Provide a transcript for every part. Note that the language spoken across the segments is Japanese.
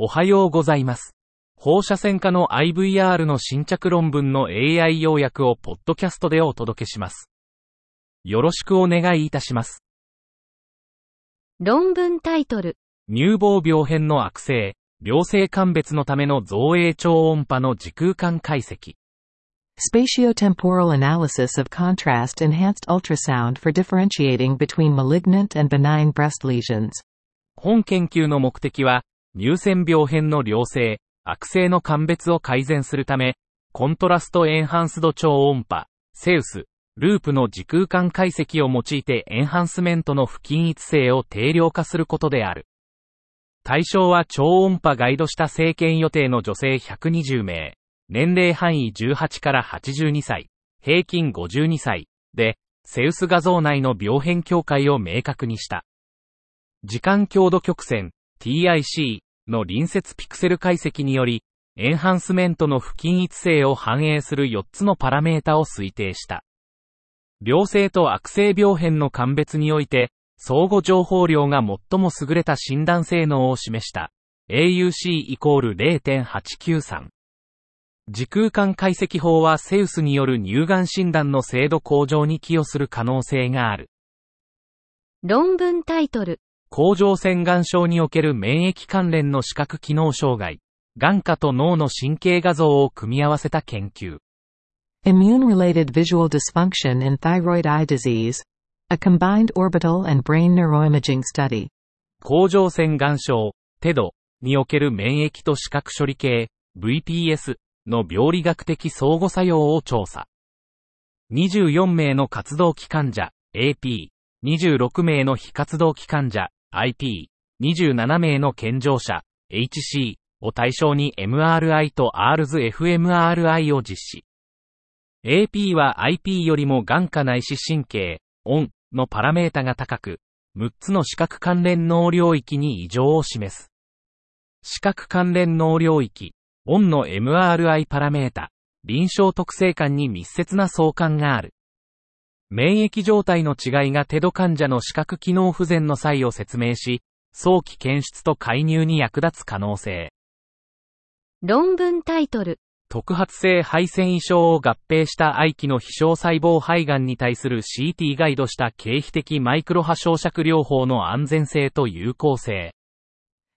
おはようございます。放射線科の IVR の新着論文の AI 要約をポッドキャストでお届けします。よろしくお願いいたします。論文タイトル、乳房病変の悪性、良性鑑別のための造影超音波の時空間解析。Spatiotemporal analysis of contrast enhanced ultrasound for differentiating between malignant and benign breast lesions. 本研究の目的は、乳腺病変の良性、悪性の鑑別を改善するため、コントラストエンハンスド超音波、セウス、ループの時空間解析を用いてエンハンスメントの不均一性を定量化することである。対象は超音波ガイドした生検予定の女性120名、年齢範囲18から82歳、平均52歳で、セウス画像内の病変境界を明確にした。時間強度曲線 TIC の隣接ピクセル解析により、エンハンスメントの不均一性を反映する4つのパラメータを推定した。良性と悪性病変の鑑別において、相互情報量が最も優れた診断性能を示した。AUC イコール0.893。時空間解析法はセウスによる乳がん診断の精度向上に寄与する可能性がある。論文タイトル、甲状腺癌症における免疫関連の視覚機能障害、眼下と脳の神経画像を組み合わせた研究。Immune-related visual dysfunction in thyroid eye disease. A combined orbital and brain neuroimaging study. 甲状腺癌症、テドにおける免疫と視覚処理系、VPS の病理学的相互作用を調査。24名の活動期患者、AP、26名の非活動期患者、IP、27名の健常者、HC を対象に MRI と RS fMRI を実施。AP は IP よりも眼下内視神経、ON のパラメータが高く、6つの視覚関連脳領域に異常を示す。視覚関連脳領域、ON の MRI パラメータ、臨床特性間に密接な相関がある。免疫状態の違いがテド患者の視覚機能不全の際を説明し、早期検出と介入に役立つ可能性。論文タイトル、特発性肺腺異常を合併した愛機の非小細胞肺がんに対する CT ガイドした経皮的マイクロ波焼灼療法の安全性と有効性。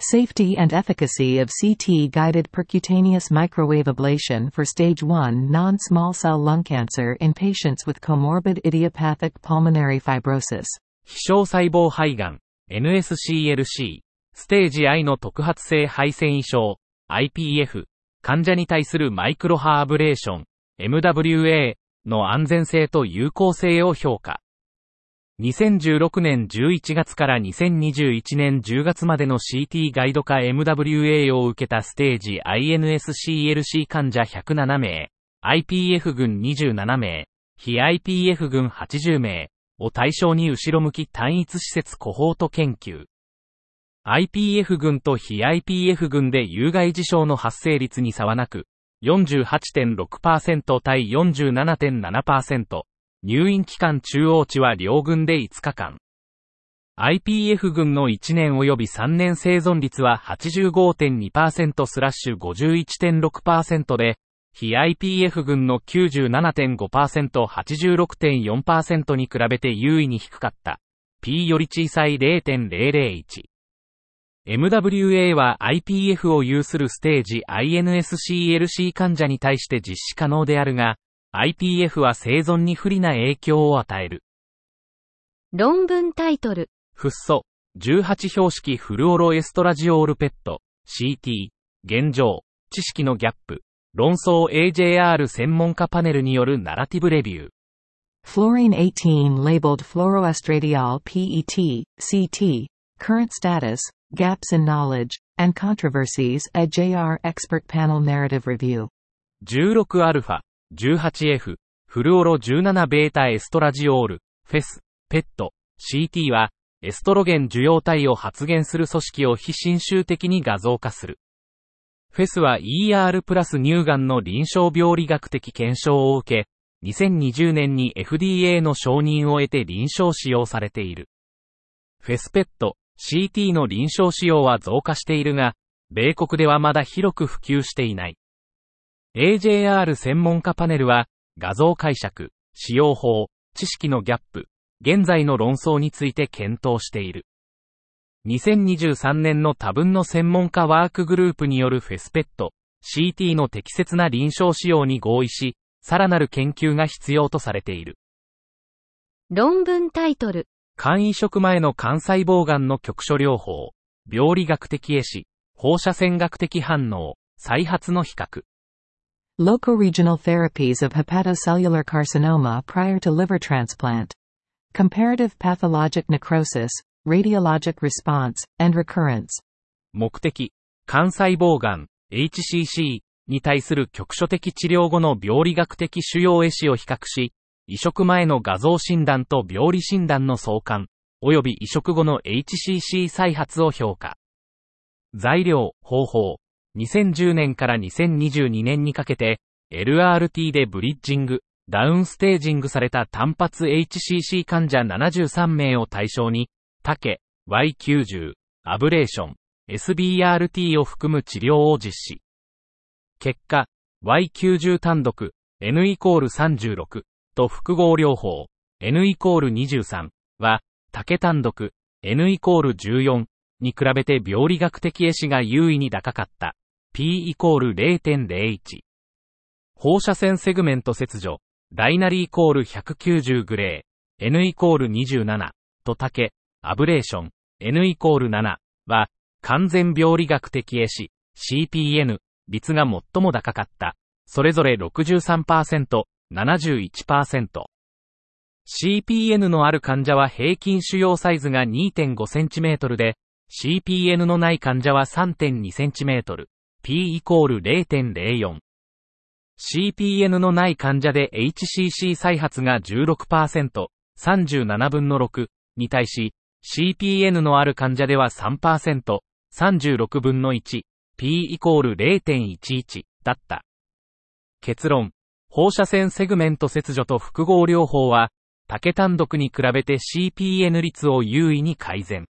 Safety and efficacy of CT-guided percutaneous microwave ablation for stage 1 non-small cell lung cancer in patients with comorbid idiopathic pulmonary fibrosis. 非小細胞肺がん、NSCLC、ステージ I の特発性肺腺異常、IPF、患者に対するマイクロハアブレーション、MWA の安全性と有効性を評価。2016年11月から2021年10月までの CT ガイド化 MWA を受けたステージ INSCLC 患者107名、IPF 群27名、非 IPF 群80名を対象に後ろ向き単一施設コホート研究。IPF 群と非 IPF 群で有害事象の発生率に差はなく、48.6%対47.7%、入院期間中央値は両群で5日間。IPF 群の1年及び3年生存率は85.2%スラッシュ51.6%で、非 IPF 群の97.5%、86.4%に比べて優位に低かった。P より小さい0.001。MWA は IPF を有するステージ INSCLC 患者に対して実施可能であるが、IPF は生存に不利な影響を与える。論文タイトル、フッ素、18標識フルオロエストラジオールペット、CT、現状、知識のギャップ、論争 AJR 専門家パネルによるナラティブレビュー。Fluorine 18 labeled fluoroestradiol PET, CT, current status, gaps in knowledge, and controversies at JR Expert Panel Narrative Review. 16α、18F、フルオロ 17β エストラジオール、フェス、ペット、CT は、エストロゲン受容体を発現する組織を非侵襲的に画像化する。フェスは ER プラス乳がんの臨床病理学的検証を受け、2020年に FDA の承認を得て臨床使用されている。フェスペット、CT の臨床使用は増加しているが、米国ではまだ広く普及していない。AJR 専門家パネルは、画像解釈、使用法、知識のギャップ、現在の論争について検討している。2023年の多分の専門家ワークグループによるフェスペット、CT の適切な臨床使用に合意し、さらなる研究が必要とされている。論文タイトル。肝移植前の肝細胞癌の局所療法、病理学的絵師、放射線学的反応、再発の比較。Local regional therapies of hepatocellular carcinoma prior to liver transplant. Comparative pathologic necrosis, radiologic response, and recurrence. 目的、肝細胞癌、HCC に対する局所的治療後の病理学的腫瘍絵師を比較し、移植前の画像診断と病理診断の相関、及び移植後の HCC 再発を評価。材料、方法。2010年から2022年にかけて、LRT でブリッジング、ダウンステージングされた単発 HCC 患者73名を対象に、竹、Y90、アブレーション、SBRT を含む治療を実施。結果、Y90 単独、N イコール36、と複合療法、N イコール23は、竹単独、N イコール14に比べて病理学的絵師が優位に高かった。P イコール0.01。放射線セグメント切除、ダイナリイコール190グレー、N イコール27と竹、アブレーション、N イコール7は、完全病理学的絵師、CPN 率が最も高かった。それぞれ63%、71%。CPN のある患者は平均腫瘍サイズが 2.5cm で、CPN のない患者は 3.2cm、P イコール0.04。CPN のない患者で HCC 再発が16%、37分の6に対し、CPN のある患者では3%、36分の1、P イコール0.11だった。結論。放射線セグメント切除と複合療法は、竹単独に比べて CPN 率を優位に改善。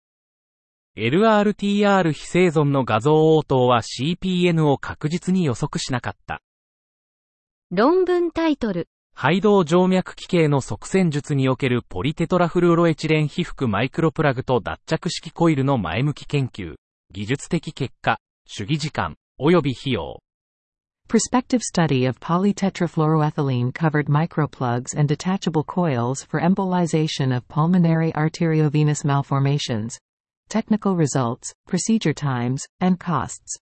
LRTR 非生存の画像応答は CPN を確実に予測しなかった。論文タイトル。肺動静脈器系の側線術におけるポリテトラフルオロエチレン被覆マイクロプラグと脱着式コイルの前向き研究、技術的結果、主義時間、及び費用。Prospective study of polytetrafluoroethylene covered microplugs and detachable coils for embolization of pulmonary arteriovenous malformations. Technical results, procedure times, and costs.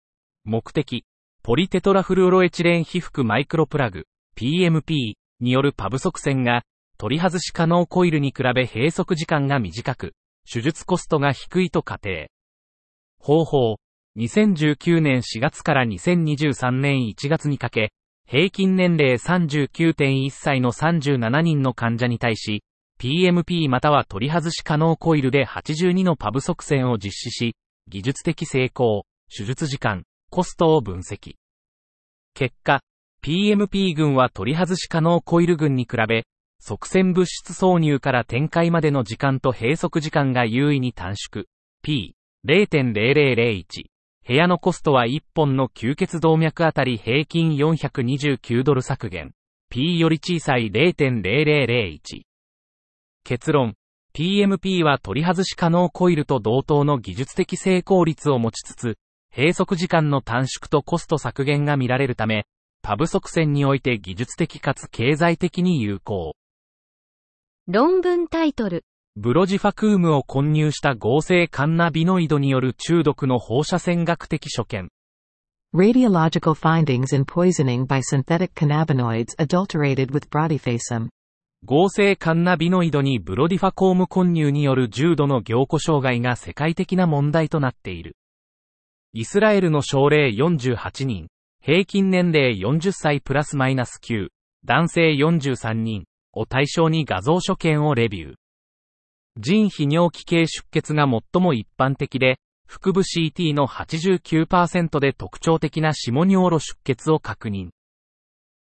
目的、ポリテトラフルオロエチレン被覆マイクロプラグ、PMP によるパブ側線が、取り外し可能コイルに比べ閉塞時間が短く、手術コストが低いと仮定。方法、2019年4月から2023年1月にかけ、平均年齢39.1歳の37人の患者に対し、PMP または取り外し可能コイルで82のパブ側線を実施し、技術的成功、手術時間、コストを分析。結果、PMP 群は取り外し可能コイル群に比べ、側線物質挿入から展開までの時間と閉塞時間が優位に短縮。P0.0001 部屋のコストは1本の吸血動脈あたり平均429ドル削減。P より小さい0.0001。結論。PMP は取り外し可能コイルと同等の技術的成功率を持ちつつ、閉塞時間の短縮とコスト削減が見られるため、パブ側線において技術的かつ経済的に有効。論文タイトル。ブロジファクームを混入した合成カンナビノイドによる中毒の放射線学的所見。Radiological findings in poisoning by synthetic cannabinoids adulterated with brodifacim. 合成カンナビノイドにブロディファコーム混入による重度の凝固障害が世界的な問題となっている。イスラエルの症例48人、平均年齢40歳プラスマイナス9、男性43人を対象に画像所見をレビュー。腎泌尿器系出血が最も一般的で、腹部 CT の89%で特徴的な下尿路出血を確認。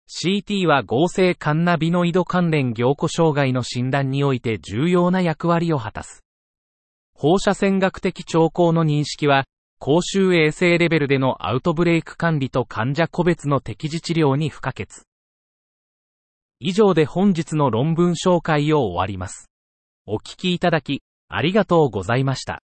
CT は合成カンナビノイド関連凝固障害の診断において重要な役割を果たす。放射線学的兆候の認識は、公衆衛生レベルでのアウトブレイク管理と患者個別の適時治療に不可欠。以上で本日の論文紹介を終わります。お聞きいただき、ありがとうございました。